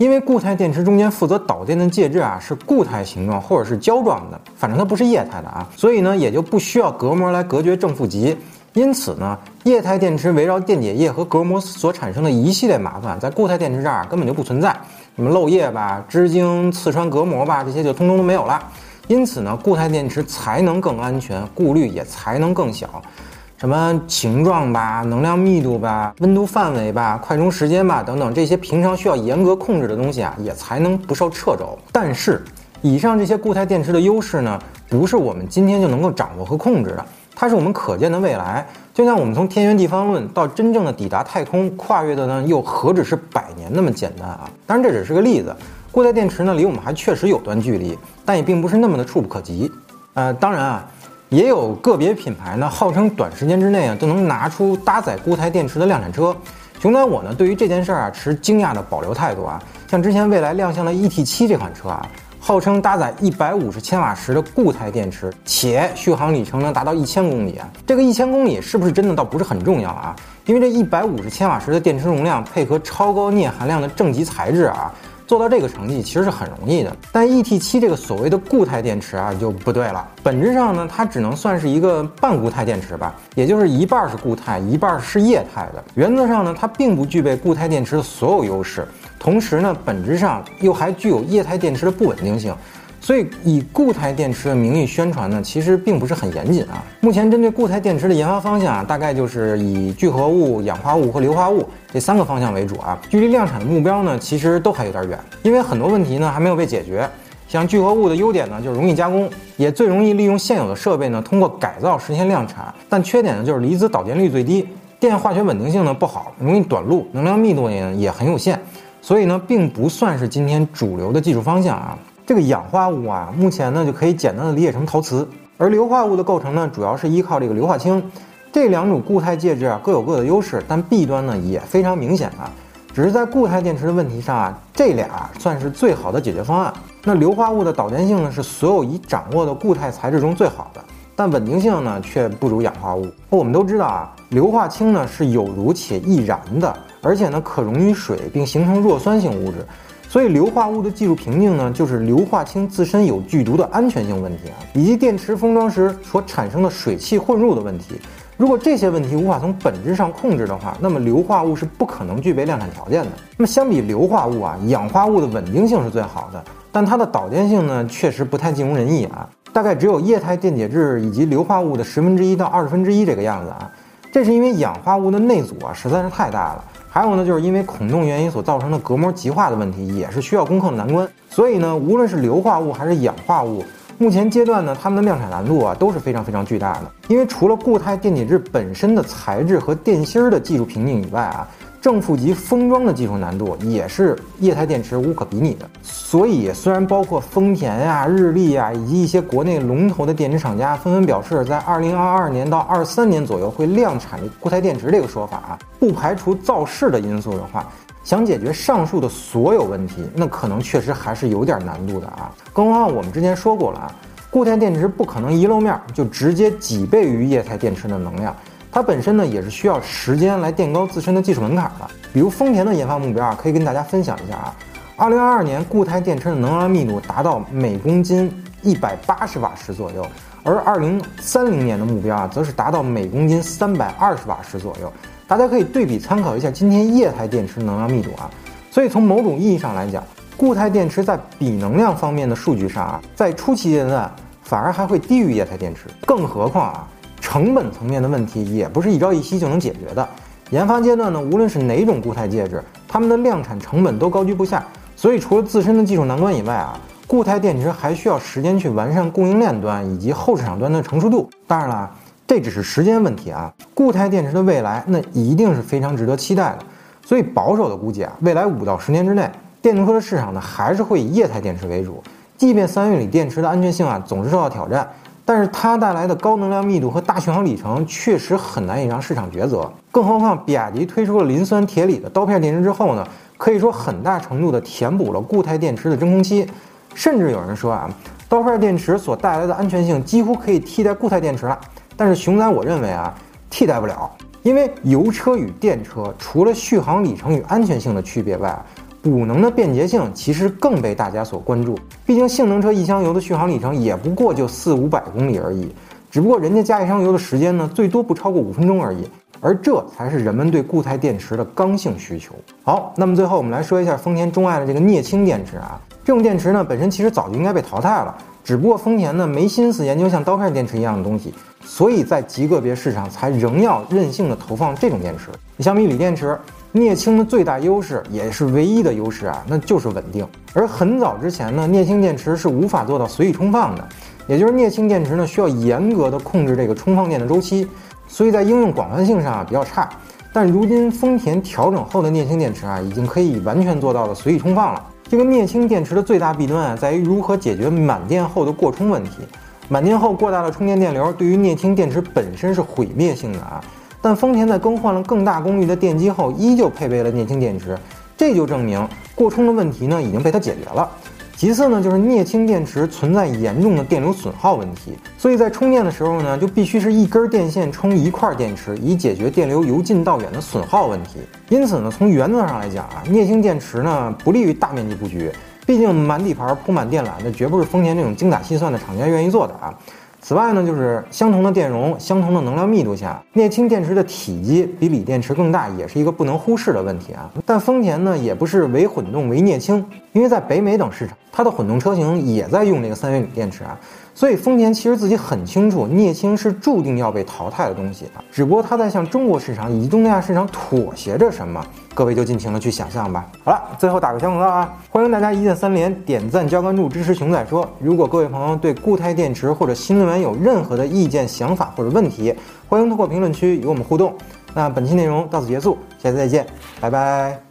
因为固态电池中间负责导电的介质啊是固态形状或者是胶状的，反正它不是液态的啊，所以呢也就不需要隔膜来隔绝正负极。因此呢，液态电池围绕电解液和隔膜所产生的一系列麻烦，在固态电池这儿根本就不存在，什么漏液吧、支晶刺穿隔膜吧，这些就通通都没有了。因此呢，固态电池才能更安全，顾虑也才能更小。什么形状吧、能量密度吧、温度范围吧、快充时间吧等等，这些平常需要严格控制的东西啊，也才能不受掣肘。但是，以上这些固态电池的优势呢，不是我们今天就能够掌握和控制的，它是我们可见的未来。就像我们从天圆地方论到真正的抵达太空，跨越的呢，又何止是百年那么简单啊？当然，这只是个例子。固态电池呢，离我们还确实有段距离，但也并不是那么的触不可及。呃，当然啊。也有个别品牌呢，号称短时间之内啊就能拿出搭载固态电池的量产车。熊仔我呢，对于这件事儿啊持惊讶的保留态度啊。像之前蔚来亮相的 ET7 这款车啊，号称搭载一百五十千瓦时的固态电池，且续航里程能达到一千公里啊。这个一千公里是不是真的倒不是很重要啊，因为这一百五十千瓦时的电池容量配合超高镍含量的正极材质啊。做到这个成绩其实是很容易的，但 E T 七这个所谓的固态电池啊就不对了。本质上呢，它只能算是一个半固态电池吧，也就是一半是固态，一半是液态的。原则上呢，它并不具备固态电池的所有优势，同时呢，本质上又还具有液态电池的不稳定性。所以，以固态电池的名义宣传呢，其实并不是很严谨啊。目前针对固态电池的研发方向啊，大概就是以聚合物、氧化物和硫化物这三个方向为主啊。距离量产的目标呢，其实都还有点远，因为很多问题呢还没有被解决。像聚合物的优点呢，就是容易加工，也最容易利用现有的设备呢，通过改造实现量产。但缺点呢，就是离子导电率最低，电化学稳定性呢不好，容易短路，能量密度呢也很有限，所以呢，并不算是今天主流的技术方向啊。这个氧化物啊，目前呢就可以简单的理解成陶瓷，而硫化物的构成呢，主要是依靠这个硫化氢。这两种固态介质啊，各有各的优势，但弊端呢也非常明显啊。只是在固态电池的问题上啊，这俩算是最好的解决方案。那硫化物的导电性呢，是所有已掌握的固态材质中最好的，但稳定性呢却不如氧化物。我们都知道啊，硫化氢呢是有毒且易燃的，而且呢可溶于水并形成弱酸性物质。所以硫化物的技术瓶颈呢，就是硫化氢自身有剧毒的安全性问题啊，以及电池封装时所产生的水汽混入的问题。如果这些问题无法从本质上控制的话，那么硫化物是不可能具备量产条件的。那么相比硫化物啊，氧化物的稳定性是最好的，但它的导电性呢，确实不太尽如人意啊，大概只有液态电解质以及硫化物的十分之一到二十分之一这个样子啊。这是因为氧化物的内阻啊实在是太大了。还有呢，就是因为孔洞原因所造成的隔膜极化的问题，也是需要攻克的难关。所以呢，无论是硫化物还是氧化物，目前阶段呢，它们的量产难度啊都是非常非常巨大的。因为除了固态电解质本身的材质和电芯儿的技术瓶颈以外啊。正负极封装的技术难度也是液态电池无可比拟的，所以虽然包括丰田呀、日立呀以及一些国内龙头的电池厂家纷纷表示在二零二二年到二三年左右会量产固态电池这个说法啊，不排除造势的因素的话，想解决上述的所有问题，那可能确实还是有点难度的啊。更何况我们之前说过了啊，固态电池不可能一露面就直接几倍于液态电池的能量。它本身呢也是需要时间来垫高自身的技术门槛的。比如丰田的研发目标啊，可以跟大家分享一下啊。二零二二年固态电池的能量密度达到每公斤一百八十瓦时左右，而二零三零年的目标啊，则是达到每公斤三百二十瓦时左右。大家可以对比参考一下今天液态电池能量密度啊。所以从某种意义上来讲，固态电池在比能量方面的数据上啊，在初期阶段反而还会低于液态电池。更何况啊。成本层面的问题也不是一朝一夕就能解决的。研发阶段呢，无论是哪种固态介质，它们的量产成本都高居不下。所以，除了自身的技术难关以外啊，固态电池还需要时间去完善供应链端以及后市场端的成熟度。当然了，这只是时间问题啊。固态电池的未来，那一定是非常值得期待的。所以，保守的估计啊，未来五到十年之内，电动车的市场呢，还是会以液态电池为主。即便三元锂电池的安全性啊，总是受到挑战。但是它带来的高能量密度和大续航里程确实很难以让市场抉择。更何况，比亚迪推出了磷酸铁锂的刀片电池之后呢，可以说很大程度的填补了固态电池的真空期。甚至有人说啊，刀片电池所带来的安全性几乎可以替代固态电池了。但是熊仔我认为啊，替代不了，因为油车与电车除了续航里程与安全性的区别外，补能的便捷性其实更被大家所关注。毕竟性能车一箱油的续航里程也不过就四五百公里而已，只不过人家加一箱油的时间呢，最多不超过五分钟而已。而这才是人们对固态电池的刚性需求。好，那么最后我们来说一下丰田钟爱的这个镍氢电池啊，这种电池呢本身其实早就应该被淘汰了，只不过丰田呢没心思研究像刀片电池一样的东西，所以在极个别市场才仍要任性的投放这种电池。相比锂电池，镍氢的最大优势也是唯一的优势啊，那就是稳定。而很早之前呢，镍氢电池是无法做到随意充放的，也就是镍氢电池呢需要严格的控制这个充放电的周期。所以在应用广泛性上啊比较差，但如今丰田调整后的镍氢电池啊，已经可以完全做到了随意充放了。这个镍氢电池的最大弊端啊，在于如何解决满电后的过充问题。满电后过大的充电电流，对于镍氢电池本身是毁灭性的啊。但丰田在更换了更大功率的电机后，依旧配备了镍氢电池，这就证明过充的问题呢已经被它解决了。其次呢，就是镍氢电池存在严重的电流损耗问题，所以在充电的时候呢，就必须是一根电线充一块电池，以解决电流由近到远的损耗问题。因此呢，从原则上来讲啊，镍氢电池呢不利于大面积布局，毕竟满底盘铺满电缆，那绝不是丰田这种精打细算的厂家愿意做的啊。此外呢，就是相同的电容、相同的能量密度下，镍氢电池的体积比锂电池更大，也是一个不能忽视的问题啊。但丰田呢，也不是唯混动唯镍氢，因为在北美等市场，它的混动车型也在用这个三元锂电池啊。所以丰田其实自己很清楚，镍氢是注定要被淘汰的东西啊，只不过它在向中国市场以及东南亚市场妥协着什么，各位就尽情的去想象吧。好了，最后打个小广告啊，欢迎大家一键三连，点赞加关注，支持熊仔说。如果各位朋友对固态电池或者新能源有任何的意见、想法或者问题，欢迎通过评论区与我们互动。那本期内容到此结束，下次再见，拜拜。